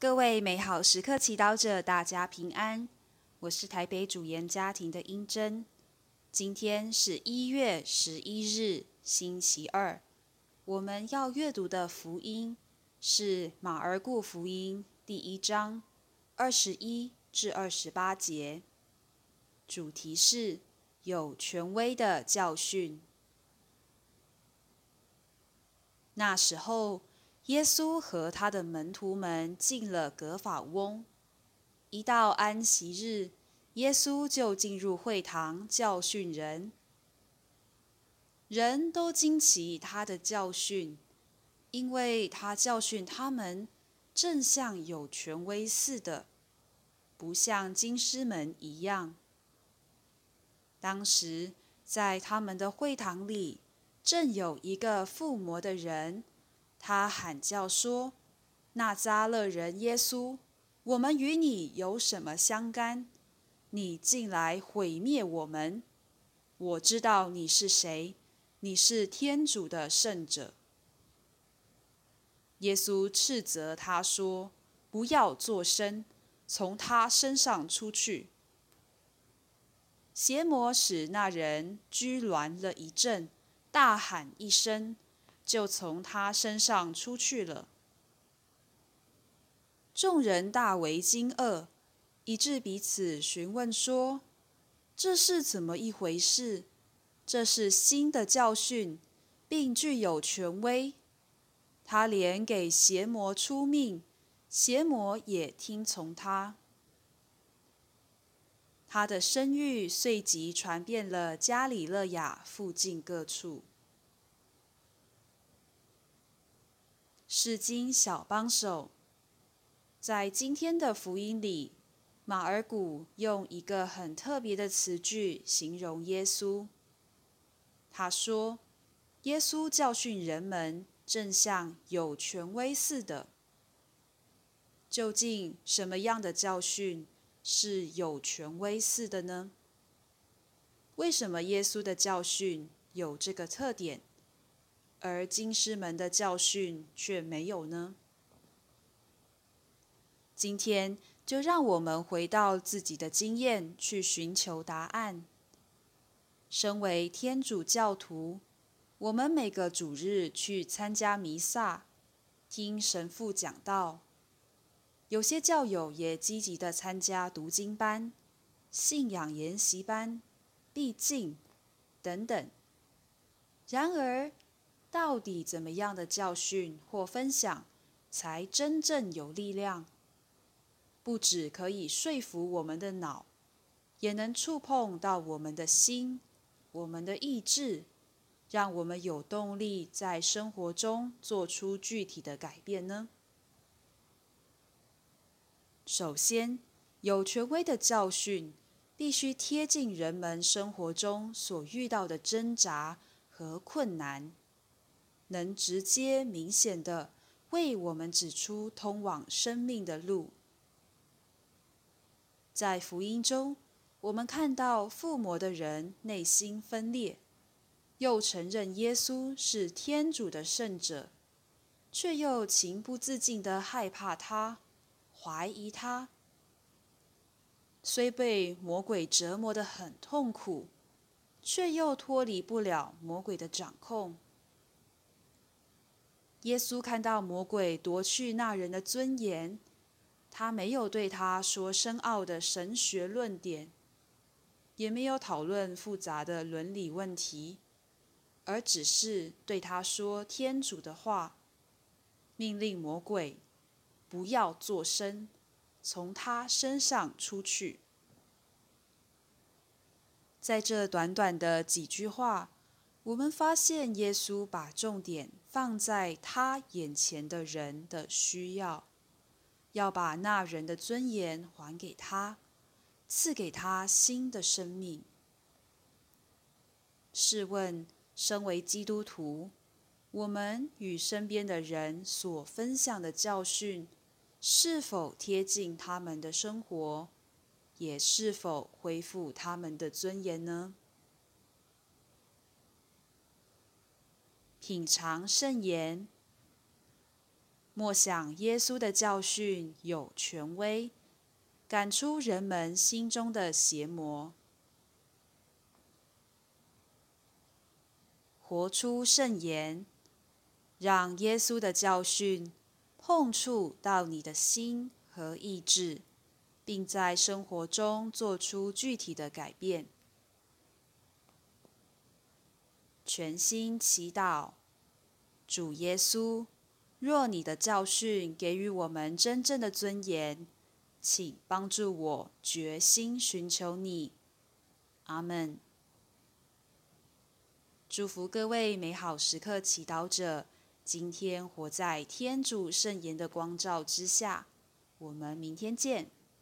各位美好时刻祈祷者，大家平安。我是台北主研家庭的英珍。今天是一月十一日，星期二。我们要阅读的福音是马尔谷福音第一章二十一至二十八节，主题是有权威的教训。那时候。耶稣和他的门徒们进了格法翁。一到安息日，耶稣就进入会堂教训人。人都惊奇他的教训，因为他教训他们，正像有权威似的，不像经师们一样。当时在他们的会堂里，正有一个附魔的人。他喊叫说：“那扎勒人耶稣，我们与你有什么相干？你进来毁灭我们！我知道你是谁，你是天主的圣者。”耶稣斥责他说：“不要作声，从他身上出去。”邪魔使那人拘挛了一阵，大喊一声。就从他身上出去了。众人大为惊愕，以致彼此询问说：“这是怎么一回事？这是新的教训，并具有权威。他连给邪魔出命，邪魔也听从他。他的声誉随即传遍了加里勒亚附近各处。”是经小帮手，在今天的福音里，马尔谷用一个很特别的词句形容耶稣。他说：“耶稣教训人们，正像有权威似的。”究竟什么样的教训是有权威似的呢？为什么耶稣的教训有这个特点？而经师们的教训却没有呢？今天就让我们回到自己的经验，去寻求答案。身为天主教徒，我们每个主日去参加弥撒，听神父讲道；有些教友也积极的参加读经班、信仰研习班、闭境等等。然而，到底怎么样的教训或分享才真正有力量？不只可以说服我们的脑，也能触碰到我们的心、我们的意志，让我们有动力在生活中做出具体的改变呢？首先，有权威的教训必须贴近人们生活中所遇到的挣扎和困难。能直接明显的为我们指出通往生命的路。在福音中，我们看到附魔的人内心分裂，又承认耶稣是天主的圣者，却又情不自禁的害怕他，怀疑他。虽被魔鬼折磨得很痛苦，却又脱离不了魔鬼的掌控。耶稣看到魔鬼夺去那人的尊严，他没有对他说深奥的神学论点，也没有讨论复杂的伦理问题，而只是对他说天主的话，命令魔鬼不要作声，从他身上出去。在这短短的几句话。我们发现，耶稣把重点放在他眼前的人的需要，要把那人的尊严还给他，赐给他新的生命。试问，身为基督徒，我们与身边的人所分享的教训，是否贴近他们的生活，也是否恢复他们的尊严呢？品尝圣言。默想耶稣的教训有权威，赶出人们心中的邪魔，活出圣言，让耶稣的教训碰触到你的心和意志，并在生活中做出具体的改变。全心祈祷，主耶稣。若你的教训给予我们真正的尊严，请帮助我决心寻求你。阿门。祝福各位美好时刻祈祷者，今天活在天主圣言的光照之下。我们明天见。